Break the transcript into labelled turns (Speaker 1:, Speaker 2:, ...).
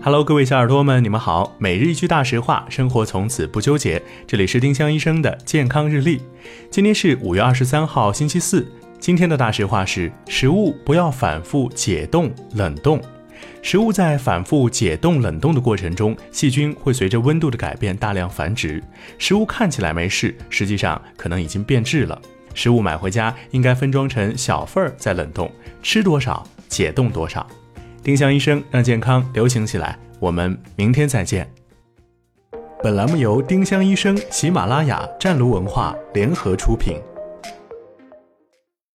Speaker 1: Hello，各位小耳朵们，你们好。每日一句大实话，生活从此不纠结。这里是丁香医生的健康日历。今天是五月二十三号，星期四。今天的大实话是：食物不要反复解冻冷冻。食物在反复解冻冷冻的过程中，细菌会随着温度的改变大量繁殖。食物看起来没事，实际上可能已经变质了。食物买回家应该分装成小份儿再冷冻，吃多少解冻多少。丁香医生让健康流行起来，我们明天再见。本栏目由丁香医生、喜马拉雅、湛卢文化联合出品。